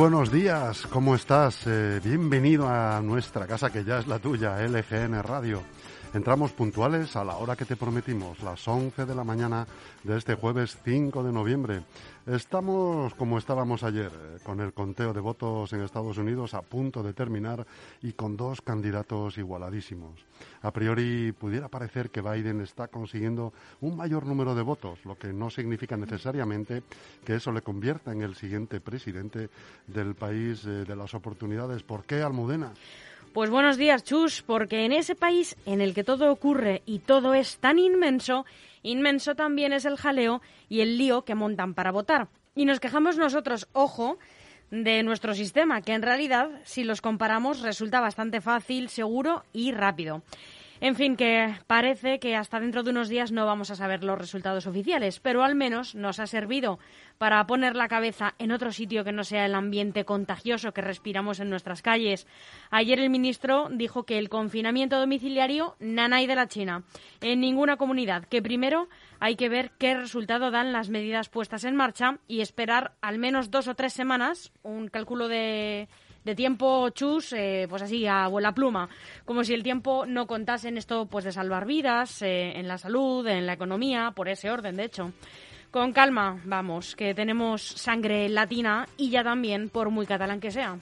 Buenos días, ¿cómo estás? Eh, bienvenido a nuestra casa que ya es la tuya, LGN Radio. Entramos puntuales a la hora que te prometimos, las 11 de la mañana de este jueves 5 de noviembre. Estamos como estábamos ayer, eh, con el conteo de votos en Estados Unidos a punto de terminar y con dos candidatos igualadísimos. A priori pudiera parecer que Biden está consiguiendo un mayor número de votos, lo que no significa necesariamente que eso le convierta en el siguiente presidente del país eh, de las oportunidades. ¿Por qué, Almudena? Pues buenos días, Chus, porque en ese país en el que todo ocurre y todo es tan inmenso, inmenso también es el jaleo y el lío que montan para votar. Y nos quejamos nosotros, ojo, de nuestro sistema, que en realidad, si los comparamos, resulta bastante fácil, seguro y rápido. En fin, que parece que hasta dentro de unos días no vamos a saber los resultados oficiales, pero al menos nos ha servido para poner la cabeza en otro sitio que no sea el ambiente contagioso que respiramos en nuestras calles. Ayer el ministro dijo que el confinamiento domiciliario nanay de la China en ninguna comunidad, que primero hay que ver qué resultado dan las medidas puestas en marcha y esperar al menos dos o tres semanas, un cálculo de de tiempo chus, eh, pues así, a vuela pluma, como si el tiempo no contase en esto pues de salvar vidas, eh, en la salud, en la economía, por ese orden, de hecho. Con calma, vamos, que tenemos sangre latina y ya también por muy catalán que sea.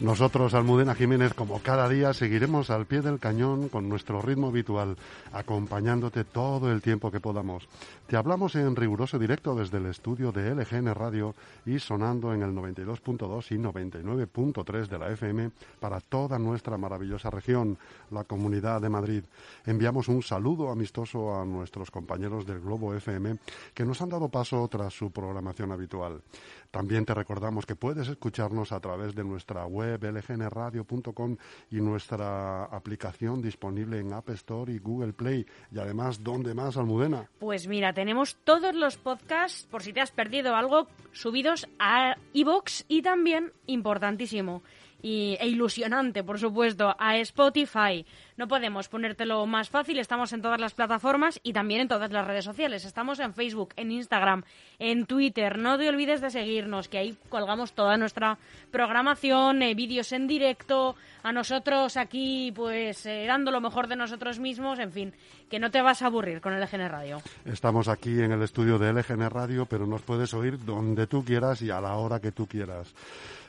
Nosotros, Almudena Jiménez, como cada día, seguiremos al pie del cañón con nuestro ritmo habitual, acompañándote todo el tiempo que podamos. Te hablamos en riguroso directo desde el estudio de LGN Radio y sonando en el 92.2 y 99.3 de la FM para toda nuestra maravillosa región, la Comunidad de Madrid. Enviamos un saludo amistoso a nuestros compañeros del Globo FM que nos han dado paso tras su programación habitual. También te recordamos que puedes escucharnos a través de nuestra web lgnradio.com y nuestra aplicación disponible en App Store y Google Play. Y además, ¿dónde más, Almudena? Pues mira, tenemos todos los podcasts, por si te has perdido algo, subidos a iVoox y también, importantísimo, y, e ilusionante, por supuesto, a Spotify. No podemos ponértelo más fácil, estamos en todas las plataformas y también en todas las redes sociales. Estamos en Facebook, en Instagram, en Twitter. No te olvides de seguirnos, que ahí colgamos toda nuestra programación, eh, vídeos en directo, a nosotros aquí pues eh, dando lo mejor de nosotros mismos, en fin, que no te vas a aburrir con el LGN Radio. Estamos aquí en el estudio de LGN Radio, pero nos puedes oír donde tú quieras y a la hora que tú quieras.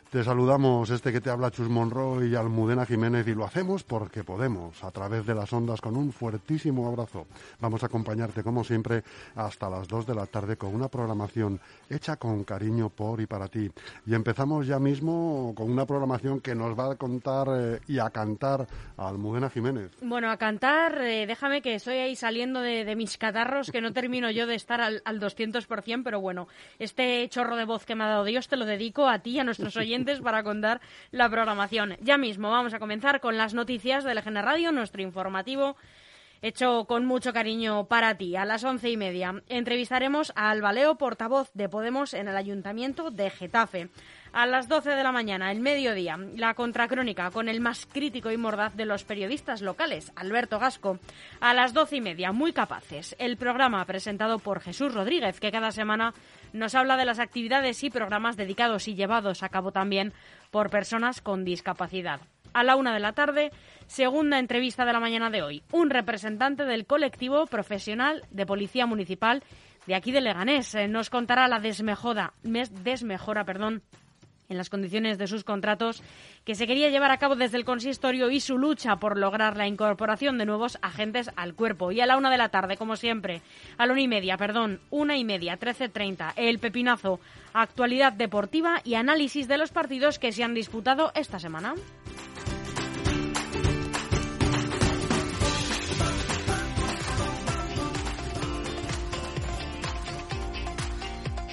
Te saludamos este que te habla Chus Monroy y Almudena Jiménez y lo hacemos porque podemos, a través de las ondas con un fuertísimo abrazo. Vamos a acompañarte como siempre hasta las 2 de la tarde con una programación hecha con cariño por y para ti. Y empezamos ya mismo con una programación que nos va a contar eh, y a cantar a Almudena Jiménez. Bueno, a cantar, eh, déjame que estoy ahí saliendo de, mis catarros, que no termino yo de estar al, al 200%, pero bueno, este chorro de voz que me ha dado Dios te lo dedico a ti, a nuestros oyentes para contar la programación. Ya mismo vamos a comenzar con las noticias de LGN Radio, nuestro informativo hecho con mucho cariño para ti. A las once y media entrevistaremos a Albaleo, portavoz de Podemos en el Ayuntamiento de Getafe. A las doce de la mañana, el mediodía, la contracrónica con el más crítico y mordaz de los periodistas locales, Alberto Gasco. A las doce y media, muy capaces, el programa presentado por Jesús Rodríguez, que cada semana nos habla de las actividades y programas dedicados y llevados a cabo también por personas con discapacidad. A la una de la tarde, segunda entrevista de la mañana de hoy. Un representante del colectivo profesional de Policía Municipal de aquí de Leganés eh, nos contará la desmejora, desmejora perdón, en las condiciones de sus contratos que se quería llevar a cabo desde el consistorio y su lucha por lograr la incorporación de nuevos agentes al cuerpo. Y a la una de la tarde, como siempre, a la una y media, perdón, una y media, trece treinta, el pepinazo, actualidad deportiva y análisis de los partidos que se han disputado esta semana.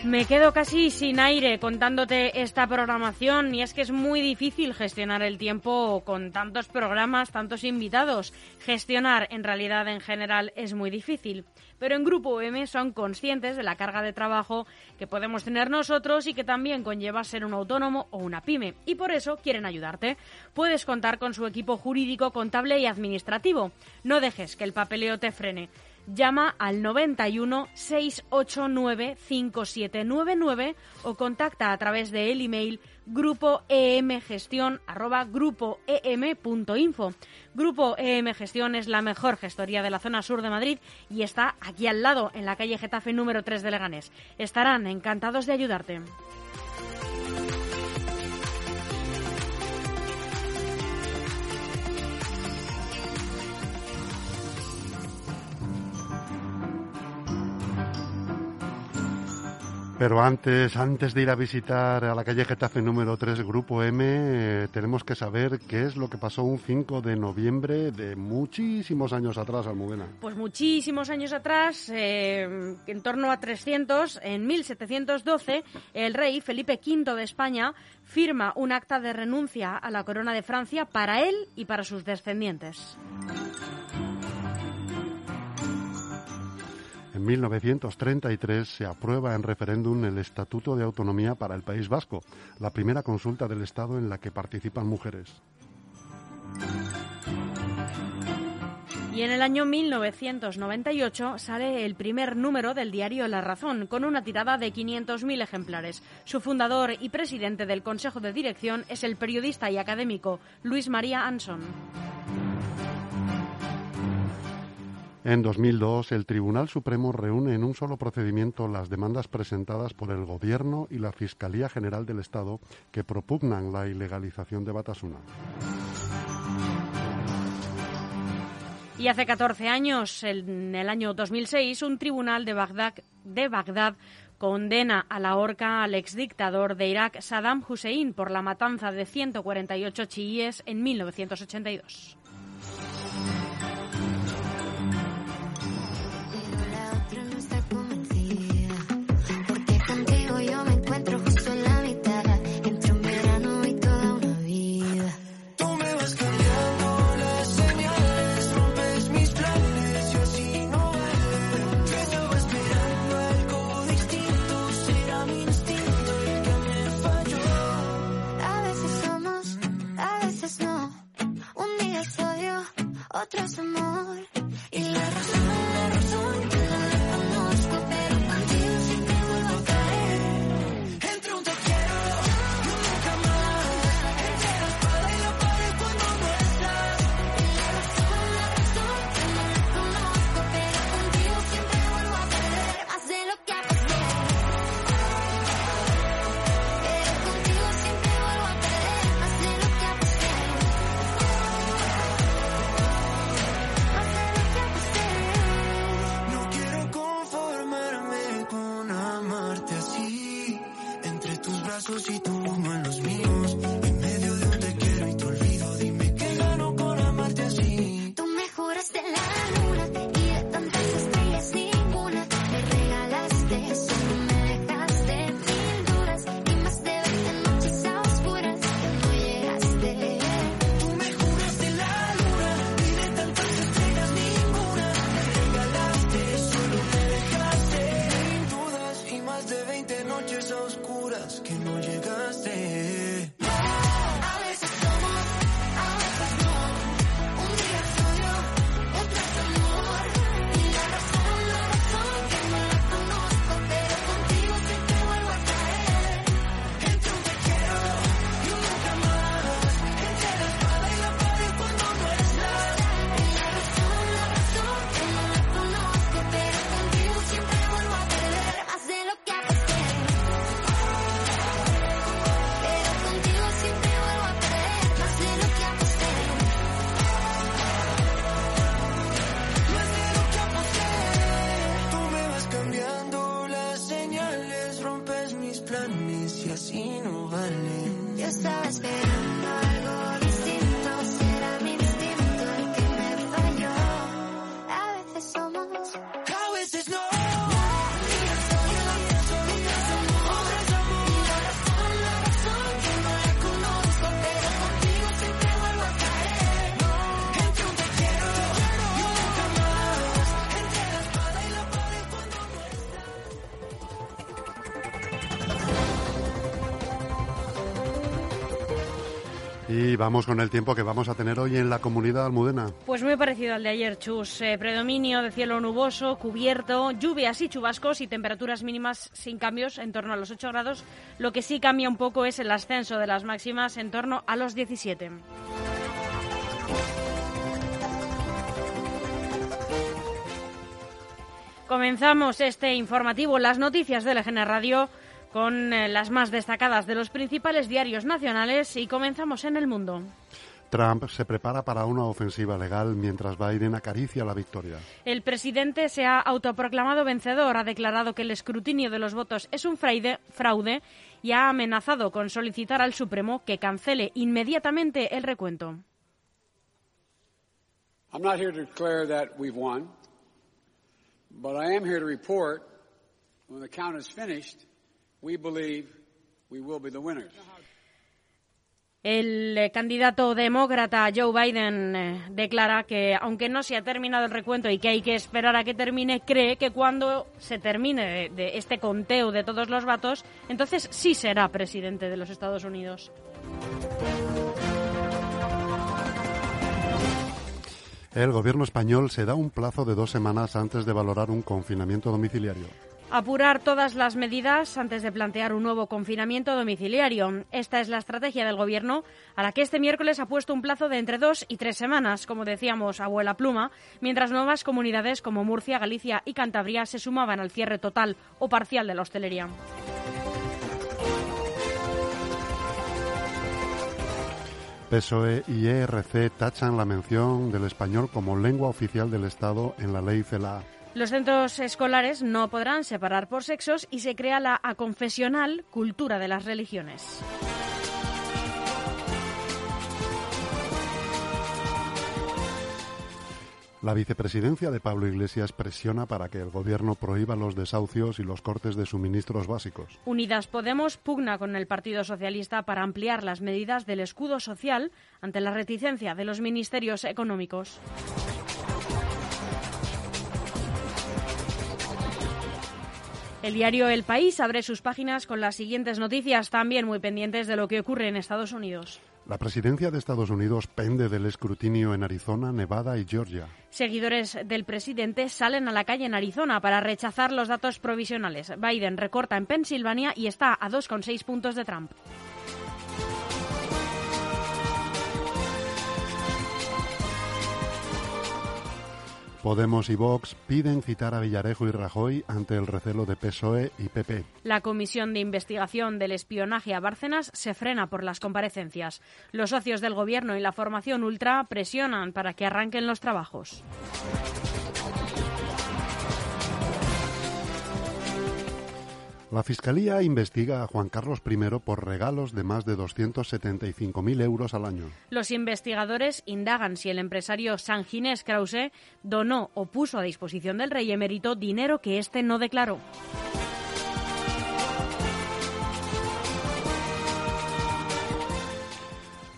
Me quedo casi sin aire contándote esta programación y es que es muy difícil gestionar el tiempo con tantos programas, tantos invitados. Gestionar en realidad en general es muy difícil, pero en Grupo M son conscientes de la carga de trabajo que podemos tener nosotros y que también conlleva ser un autónomo o una pyme y por eso quieren ayudarte. Puedes contar con su equipo jurídico, contable y administrativo. No dejes que el papeleo te frene. Llama al 91 689 5799 o contacta a través de el email grupo gestión arroba grupo em.info. Grupo EM Gestión es la mejor gestoría de la zona sur de Madrid y está aquí al lado, en la calle Getafe número 3 de Leganés. Estarán encantados de ayudarte. Pero antes, antes de ir a visitar a la calle Getafe número 3, Grupo M, eh, tenemos que saber qué es lo que pasó un 5 de noviembre de muchísimos años atrás, Almudena. Pues muchísimos años atrás, eh, en torno a 300, en 1712, el rey Felipe V de España firma un acta de renuncia a la corona de Francia para él y para sus descendientes. 1933 se aprueba en referéndum el Estatuto de Autonomía para el País Vasco, la primera consulta del Estado en la que participan mujeres. Y en el año 1998 sale el primer número del diario La Razón, con una tirada de 500.000 ejemplares. Su fundador y presidente del Consejo de Dirección es el periodista y académico Luis María Anson. En 2002, el Tribunal Supremo reúne en un solo procedimiento las demandas presentadas por el Gobierno y la Fiscalía General del Estado que propugnan la ilegalización de Batasuna. Y hace 14 años, en el año 2006, un tribunal de Bagdad, de Bagdad condena a la horca al exdictador de Irak, Saddam Hussein, por la matanza de 148 chiíes en 1982. Otros vamos con el tiempo que vamos a tener hoy en la comunidad almudena. Pues muy parecido al de ayer, Chus. Eh, predominio de cielo nuboso, cubierto, lluvias y chubascos y temperaturas mínimas sin cambios en torno a los 8 grados. Lo que sí cambia un poco es el ascenso de las máximas en torno a los 17. Comenzamos este informativo, las noticias de LGN Radio con eh, las más destacadas de los principales diarios nacionales y comenzamos en el mundo. Trump se prepara para una ofensiva legal mientras Biden acaricia la victoria. El presidente se ha autoproclamado vencedor, ha declarado que el escrutinio de los votos es un fraude y ha amenazado con solicitar al Supremo que cancele inmediatamente el recuento. I'm not here to declare that we've won, but I am here to report when the count is finished el eh, candidato demócrata Joe Biden eh, declara que, aunque no se ha terminado el recuento y que hay que esperar a que termine, cree que cuando se termine de, este conteo de todos los votos, entonces sí será presidente de los Estados Unidos. El gobierno español se da un plazo de dos semanas antes de valorar un confinamiento domiciliario. Apurar todas las medidas antes de plantear un nuevo confinamiento domiciliario. Esta es la estrategia del Gobierno, a la que este miércoles ha puesto un plazo de entre dos y tres semanas, como decíamos, abuela pluma, mientras nuevas comunidades como Murcia, Galicia y Cantabria se sumaban al cierre total o parcial de la hostelería. PSOE y ERC tachan la mención del español como lengua oficial del Estado en la ley CELA. Los centros escolares no podrán separar por sexos y se crea la aconfesional cultura de las religiones. La vicepresidencia de Pablo Iglesias presiona para que el gobierno prohíba los desahucios y los cortes de suministros básicos. Unidas Podemos pugna con el Partido Socialista para ampliar las medidas del escudo social ante la reticencia de los ministerios económicos. El diario El País abre sus páginas con las siguientes noticias, también muy pendientes de lo que ocurre en Estados Unidos. La presidencia de Estados Unidos pende del escrutinio en Arizona, Nevada y Georgia. Seguidores del presidente salen a la calle en Arizona para rechazar los datos provisionales. Biden recorta en Pensilvania y está a 2,6 puntos de Trump. Podemos y Vox piden citar a Villarejo y Rajoy ante el recelo de PSOE y PP. La Comisión de Investigación del Espionaje a Bárcenas se frena por las comparecencias. Los socios del Gobierno y la formación ultra presionan para que arranquen los trabajos. La Fiscalía investiga a Juan Carlos I por regalos de más de 275.000 euros al año. Los investigadores indagan si el empresario San Ginés Krause donó o puso a disposición del rey emérito dinero que éste no declaró.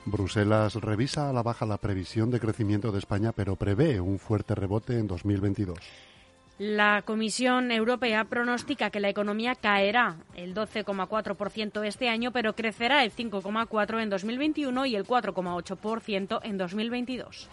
Bruselas revisa a la baja la previsión de crecimiento de España, pero prevé un fuerte rebote en 2022. La Comisión Europea pronostica que la economía caerá el 12,4% este año, pero crecerá el 5,4% en 2021 y el 4,8% en 2022.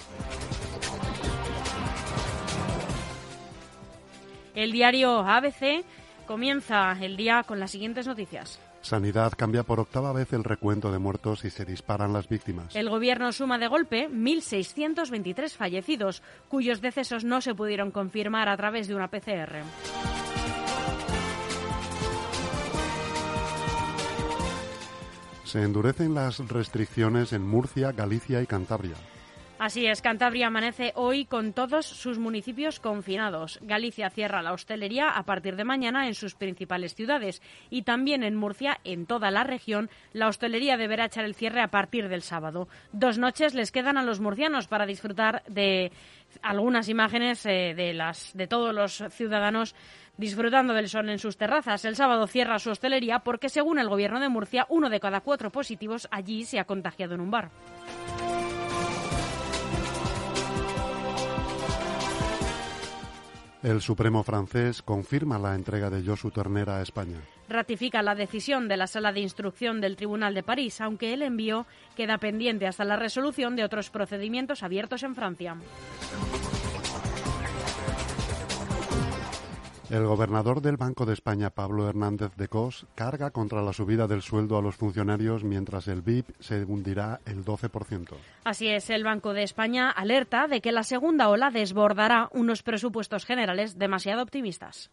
El diario ABC comienza el día con las siguientes noticias. Sanidad cambia por octava vez el recuento de muertos y se disparan las víctimas. El gobierno suma de golpe 1.623 fallecidos, cuyos decesos no se pudieron confirmar a través de una PCR. Se endurecen las restricciones en Murcia, Galicia y Cantabria. Así es, Cantabria amanece hoy con todos sus municipios confinados. Galicia cierra la hostelería a partir de mañana en sus principales ciudades y también en Murcia, en toda la región, la hostelería deberá echar el cierre a partir del sábado. Dos noches les quedan a los murcianos para disfrutar de algunas imágenes eh, de, las, de todos los ciudadanos disfrutando del sol en sus terrazas. El sábado cierra su hostelería porque, según el gobierno de Murcia, uno de cada cuatro positivos allí se ha contagiado en un bar. El Supremo francés confirma la entrega de Josu Ternera a España. Ratifica la decisión de la Sala de Instrucción del Tribunal de París, aunque el envío queda pendiente hasta la resolución de otros procedimientos abiertos en Francia. El gobernador del Banco de España, Pablo Hernández de Cos, carga contra la subida del sueldo a los funcionarios mientras el BIP se hundirá el 12%. Así es, el Banco de España alerta de que la segunda ola desbordará unos presupuestos generales demasiado optimistas.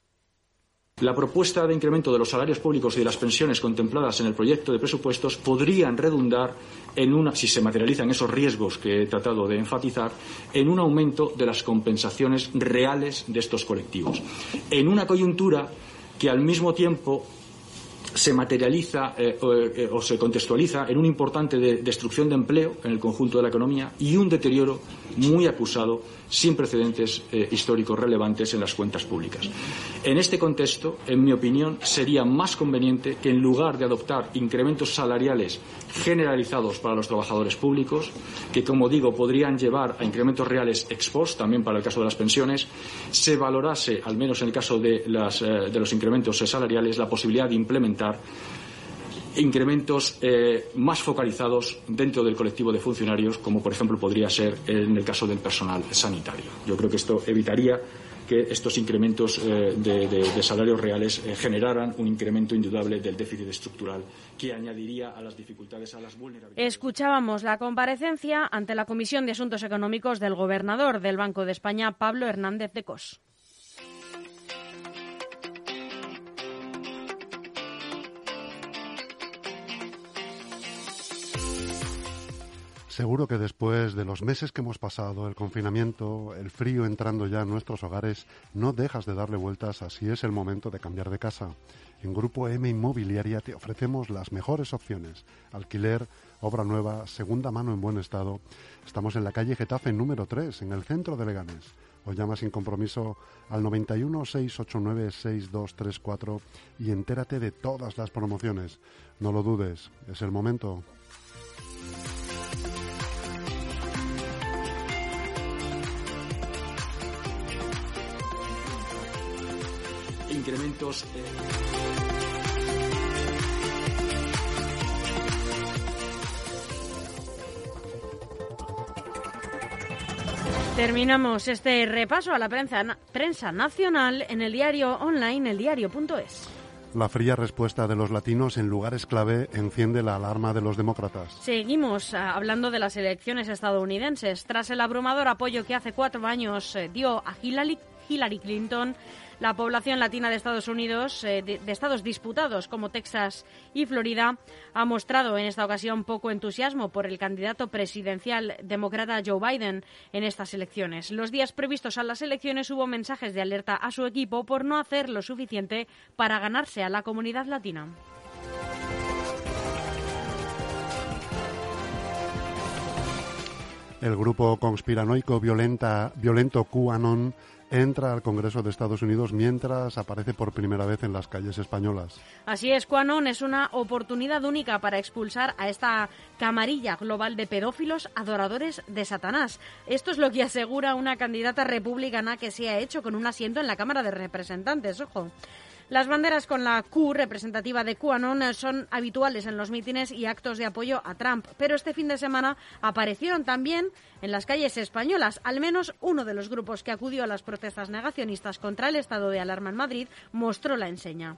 La propuesta de incremento de los salarios públicos y de las pensiones contempladas en el proyecto de presupuestos podrían redundar en una, si se materializan esos riesgos que he tratado de enfatizar, en un aumento de las compensaciones reales de estos colectivos. En una coyuntura que al mismo tiempo se materializa eh, o, eh, o, se contextualiza en una importante de destrucción de empleo en el conjunto de la economía y un deterioro muy acusado, sin precedentes eh, históricos relevantes en las cuentas públicas. En este contexto, en mi opinión, sería más conveniente que en lugar de adoptar incrementos salariales generalizados para los trabajadores públicos, que, como digo, podrían llevar a incrementos reales ex post, también para el caso de las pensiones, se valorase, al menos en el caso de, eh, de los incrementos salariales, la posibilidad de implementar incrementos eh, más focalizados dentro del colectivo de funcionarios, como por ejemplo podría ser en el caso del personal sanitario. Yo creo que esto evitaría que estos incrementos eh, de, de, de, salarios reales eh, generaran un incremento indudable del déficit estructural que añadiría a las dificultades, a las vulnerabilidades. Escuchábamos la comparecencia ante la Comisión de Asuntos Económicos del gobernador del Banco de España, Pablo Hernández de Cos. Seguro que después de los meses que hemos pasado, el confinamiento, el frío entrando ya en nuestros hogares, no dejas de darle vueltas a si es el momento de cambiar de casa. En Grupo M Inmobiliaria te ofrecemos las mejores opciones. Alquiler, obra nueva, segunda mano en buen estado. Estamos en la calle Getafe número 3, en el centro de Leganés. O llama sin compromiso al 91 689 6234 y entérate de todas las promociones. No lo dudes, es el momento. Incrementos. Eh... Terminamos este repaso a la prensa, prensa nacional en el diario online eldiario.es. La fría respuesta de los latinos en lugares clave enciende la alarma de los demócratas. Seguimos uh, hablando de las elecciones estadounidenses. Tras el abrumador apoyo que hace cuatro años eh, dio a Hillary, Hillary Clinton, la población latina de Estados Unidos, eh, de, estados disputados como Texas y Florida, ha mostrado en esta ocasión poco entusiasmo por el candidato presidencial demócrata Joe Biden en estas elecciones. Los días previstos a las elecciones hubo mensajes de alerta a su equipo por no hacer lo suficiente para ganarse a la comunidad latina. El grupo conspiranoico violento QAnon entra al Congreso de Estados Unidos mientras aparece por primera vez en las calles españolas. Así es, Quanon es una oportunidad única para expulsar a esta camarilla global de pedófilos adoradores de Satanás. Esto es lo que asegura una candidata republicana que se ha hecho con un asiento en la Cámara de Representantes. Ojo. Las banderas con la Q representativa de QAnon son habituales en los mítines y actos de apoyo a Trump, pero este fin de semana aparecieron también en las calles españolas. Al menos uno de los grupos que acudió a las protestas negacionistas contra el estado de alarma en Madrid mostró la enseña.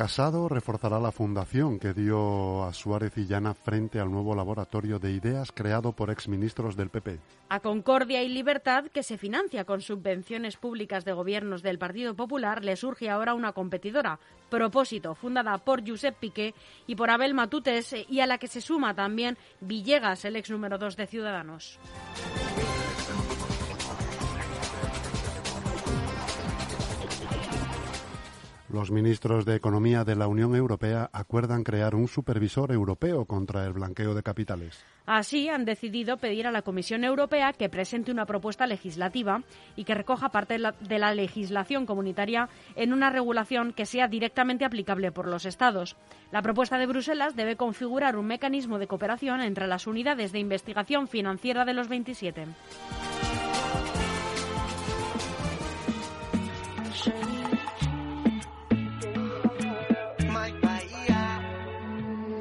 Casado reforzará la fundación que dio a Suárez y Llana frente al nuevo laboratorio de ideas creado por exministros del PP. A Concordia y Libertad, que se financia con subvenciones públicas de gobiernos del Partido Popular, le surge ahora una competidora, Propósito, fundada por Josep Piqué y por Abel Matutes, y a la que se suma también Villegas, el ex número dos de Ciudadanos. Los ministros de Economía de la Unión Europea acuerdan crear un supervisor europeo contra el blanqueo de capitales. Así, han decidido pedir a la Comisión Europea que presente una propuesta legislativa y que recoja parte de la, legislación comunitaria en una regulación que sea directamente aplicable por los Estados. La propuesta de Bruselas debe configurar un mecanismo de cooperación entre las unidades de investigación financiera de los 27.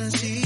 me sume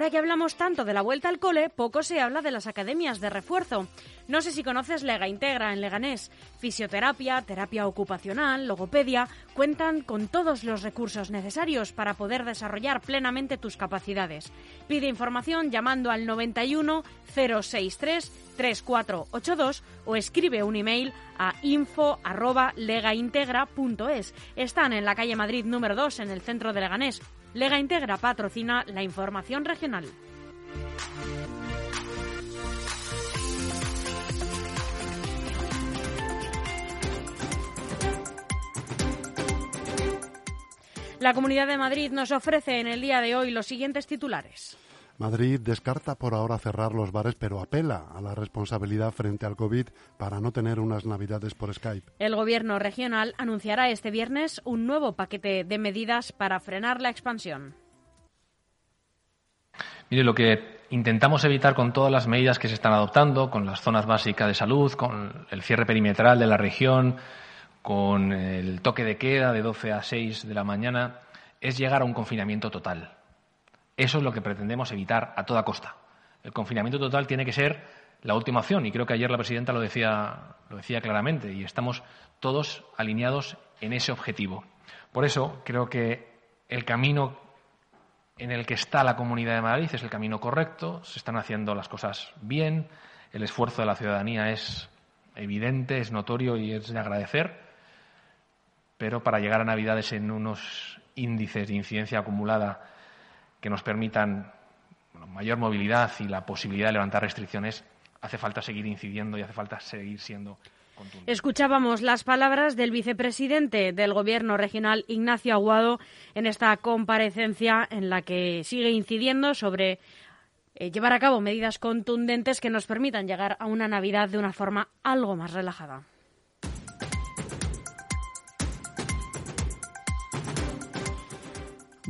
Ahora que hablamos tanto de la vuelta al cole, poco se habla de las academias de refuerzo. No sé si conoces Lega Integra en Leganés. Fisioterapia, terapia ocupacional, logopedia, cuentan con todos los recursos necesarios para poder desarrollar plenamente tus capacidades. Pide información llamando al 91 063 3482 o escribe un email a info@legaintegra.es. Están en la calle Madrid número 2 en el centro de Leganés. Lega Integra patrocina la información regional. La Comunidad de Madrid nos ofrece en el día de hoy los siguientes titulares. Madrid descarta por ahora cerrar los bares, pero apela a la responsabilidad frente al COVID para no tener unas navidades por Skype. El Gobierno regional anunciará este viernes un nuevo paquete de medidas para frenar la expansión. Mire, lo que intentamos evitar con todas las medidas que se están adoptando, con las zonas básicas de salud, con el cierre perimetral de la región, con el toque de queda de 12 a 6 de la mañana, es llegar a un confinamiento total. Eso es lo que pretendemos evitar a toda costa. El confinamiento total tiene que ser la última opción y creo que ayer la presidenta lo decía, lo decía claramente y estamos todos alineados en ese objetivo. Por eso creo que el camino en el que está la Comunidad de Madrid es el camino correcto, se están haciendo las cosas bien, el esfuerzo de la ciudadanía es evidente, es notorio y es de agradecer, pero para llegar a Navidades en unos índices de incidencia acumulada que nos permitan mayor movilidad y la posibilidad de levantar restricciones, hace falta seguir incidiendo y hace falta seguir siendo. Escuchábamos las palabras del vicepresidente del Gobierno regional, Ignacio Aguado, en esta comparecencia en la que sigue incidiendo sobre eh, llevar a cabo medidas contundentes que nos permitan llegar a una Navidad de una forma algo más relajada.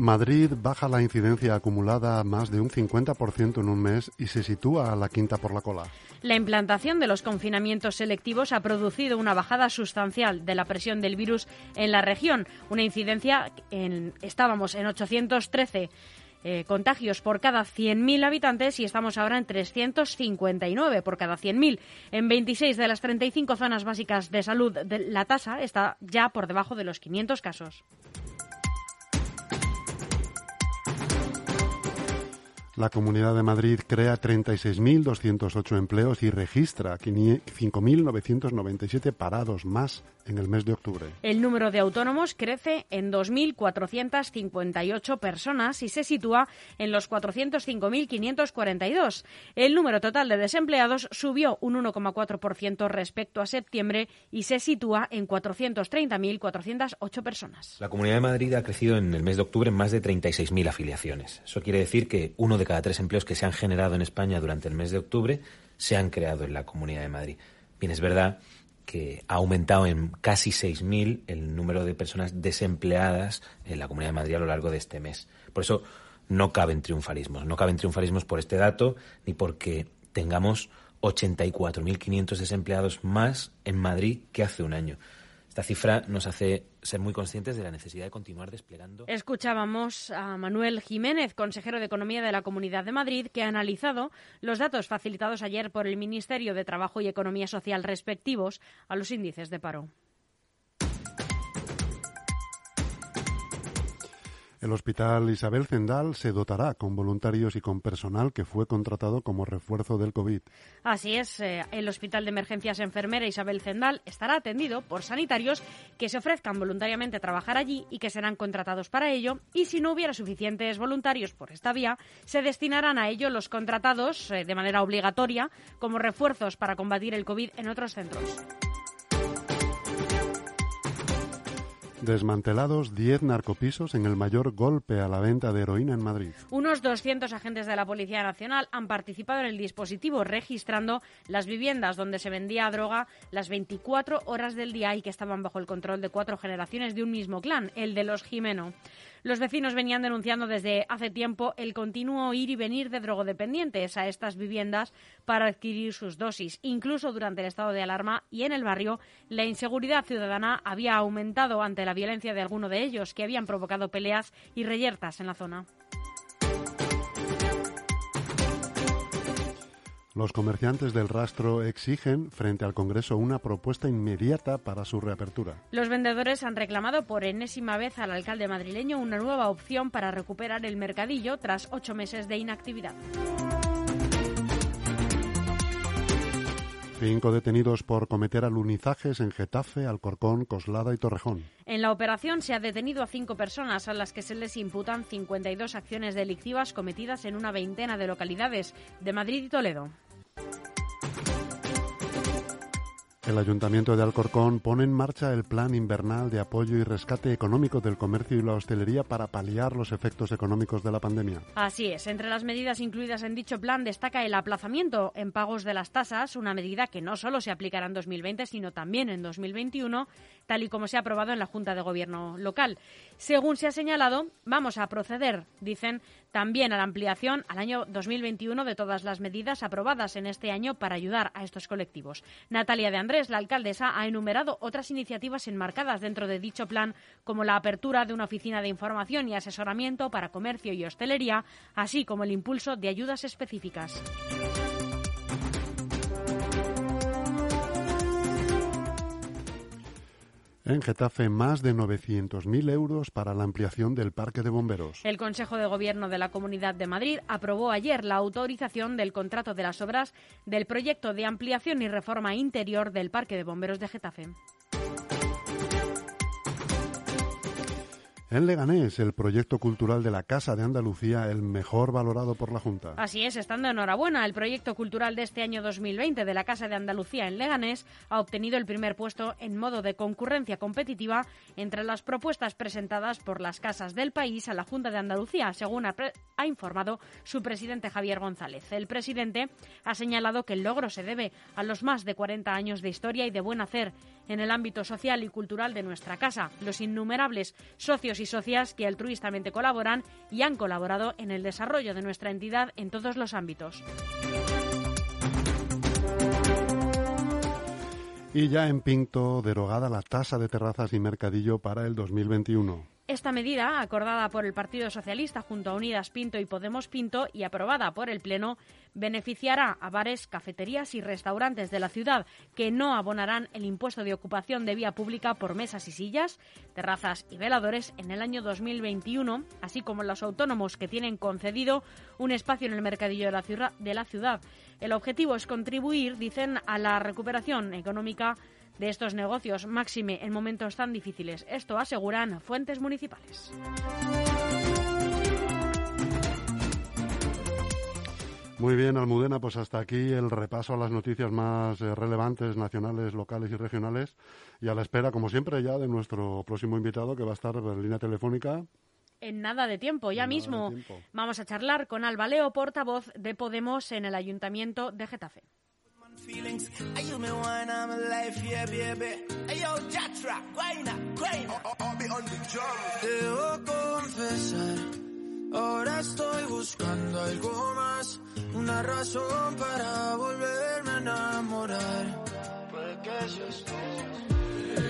Madrid baja la incidencia acumulada más de un 50% en un mes y se sitúa a la quinta por la cola. La implantación de los confinamientos selectivos ha producido una bajada sustancial de la presión del virus en la región. Una incidencia en estábamos en 813 eh, contagios por cada 100.000 habitantes y estamos ahora en 359 por cada 100.000. En 26 de las 35 zonas básicas de salud, la tasa está ya por debajo de los 500 casos. La Comunidad de Madrid crea 36.208 empleos y registra 5.997 parados más en el mes de octubre. El número de autónomos crece en 2.458 personas y se sitúa en los 405.542. El número total de desempleados subió un 1,4% respecto a septiembre y se sitúa en 430.408 personas. La Comunidad de Madrid ha crecido en el mes de octubre en más de 36.000 afiliaciones. Eso quiere decir que uno de cada tres empleos que se han generado en España durante el mes de octubre se han creado en la Comunidad de Madrid. Bien, es verdad que ha aumentado en casi 6.000 el número de personas desempleadas en la Comunidad de Madrid a lo largo de este mes. Por eso no caben triunfalismos. No caben triunfalismos por este dato ni porque tengamos 84.500 desempleados más en Madrid que hace un año. Esta cifra nos hace ser muy conscientes de la necesidad de continuar desplegando. Escuchábamos a Manuel Jiménez, consejero de Economía de la Comunidad de Madrid, que ha analizado los datos facilitados ayer por el Ministerio de Trabajo y Economía Social respectivos a los índices de paro. El Hospital Isabel Zendal se dotará con voluntarios y con personal que fue contratado como refuerzo del COVID. Así es, eh, el Hospital de Emergencias Enfermera Isabel Zendal estará atendido por sanitarios que se ofrezcan voluntariamente a trabajar allí y que serán contratados para ello. Y si no hubiera suficientes voluntarios por esta vía, se destinarán a ello los contratados eh, de manera obligatoria como refuerzos para combatir el COVID en otros centros. Desmantelados 10 narcopisos en el mayor golpe a la venta de heroína en Madrid. Unos 200 agentes de la Policía Nacional han participado en el dispositivo registrando las viviendas donde se vendía droga las 24 horas del día y que estaban bajo el control de cuatro generaciones de un mismo clan, el de los Jimeno. Los vecinos venían denunciando desde hace tiempo el continuo ir y venir de drogodependientes a estas viviendas para adquirir sus dosis. Incluso durante el estado de alarma y en el barrio, la inseguridad ciudadana había aumentado ante la violencia de alguno de ellos, que habían provocado peleas y reyertas en la zona. Los comerciantes del rastro exigen frente al Congreso una propuesta inmediata para su reapertura. Los vendedores han reclamado por enésima vez al alcalde madrileño una nueva opción para recuperar el mercadillo tras ocho meses de inactividad. Cinco detenidos por cometer alunizajes en Getafe, Alcorcón, Coslada y Torrejón. En la operación se ha detenido a cinco personas a las que se les imputan 52 acciones delictivas cometidas en una veintena de localidades de Madrid y Toledo. El Ayuntamiento de Alcorcón pone en marcha el plan invernal de apoyo y rescate económico del comercio y la hostelería para paliar los efectos económicos de la pandemia. Así es, entre las medidas incluidas en dicho plan destaca el aplazamiento en pagos de las tasas, una medida que no solo se aplicará en 2020, sino también en 2021, tal y como se ha aprobado en la Junta de Gobierno local. Según se ha señalado, vamos a proceder, dicen, también a la ampliación al año 2021 de todas las medidas aprobadas en este año para ayudar a estos colectivos. Natalia de Andrés, la alcaldesa, ha enumerado otras iniciativas enmarcadas dentro de dicho plan, como la apertura de una oficina de información y asesoramiento para comercio y hostelería, así como el impulso de ayudas específicas. En Getafe, más de 900.000 euros para la ampliación del parque de bomberos. El Consejo de Gobierno de la Comunidad de Madrid aprobó ayer la autorización del contrato de las obras del proyecto de ampliación y reforma interior del Parque de Bomberos de Getafe. En Leganés, el proyecto cultural de la Casa de Andalucía, el mejor valorado por la Junta. Así es, estando enhorabuena, el proyecto cultural de este año 2020 de la Casa de Andalucía en Leganés ha obtenido el primer puesto en modo de concurrencia competitiva entre las propuestas presentadas por las casas del país a la Junta de Andalucía, según ha, ha informado su presidente Javier González. El presidente ha señalado que el logro se debe a los más de 40 años de historia y de buen hacer en el ámbito social y cultural de nuestra casa, los innumerables socios y socias que altruistamente colaboran y han colaborado en el desarrollo de nuestra entidad en todos los ámbitos. Y ya en Pinto, derogada la tasa de terrazas y mercadillo para el 2021. Esta medida, acordada por el Partido Socialista junto a Unidas Pinto y Podemos Pinto y aprobada por el Pleno, beneficiará a bares, cafeterías y restaurantes de la ciudad que no abonarán el impuesto de ocupación de vía pública por mesas y sillas, terrazas y veladores en el año 2021, así como los autónomos que tienen concedido un espacio en el mercadillo de la ciudad. El objetivo es contribuir, dicen, a la recuperación económica de estos negocios, máxime en momentos tan difíciles. Esto aseguran fuentes municipales. Muy bien, Almudena, pues hasta aquí el repaso a las noticias más eh, relevantes, nacionales, locales y regionales. Y a la espera, como siempre, ya de nuestro próximo invitado que va a estar en línea telefónica. En nada de tiempo, ya En mismo tiempo. vamos a charlar con Alba Leo, portavoz de Podemos en el Ayuntamiento de Getafe. Debo confesar, ahora estoy buscando algo más. Una razón para volverme a enamorar. Puede que seas tú.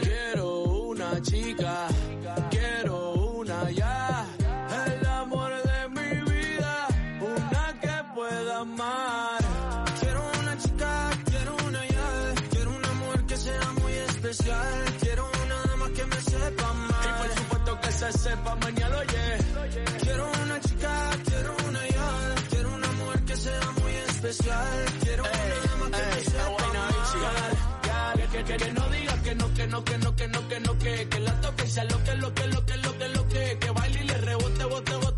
Quiero una chica, que se sepa mañana, oye. Quiero una chica, quiero una ya. Quiero una mujer que sea muy especial. Quiero una dama que me sepa amar. Que, que, que, que no diga que no, que no, que no, que no, que no, que, que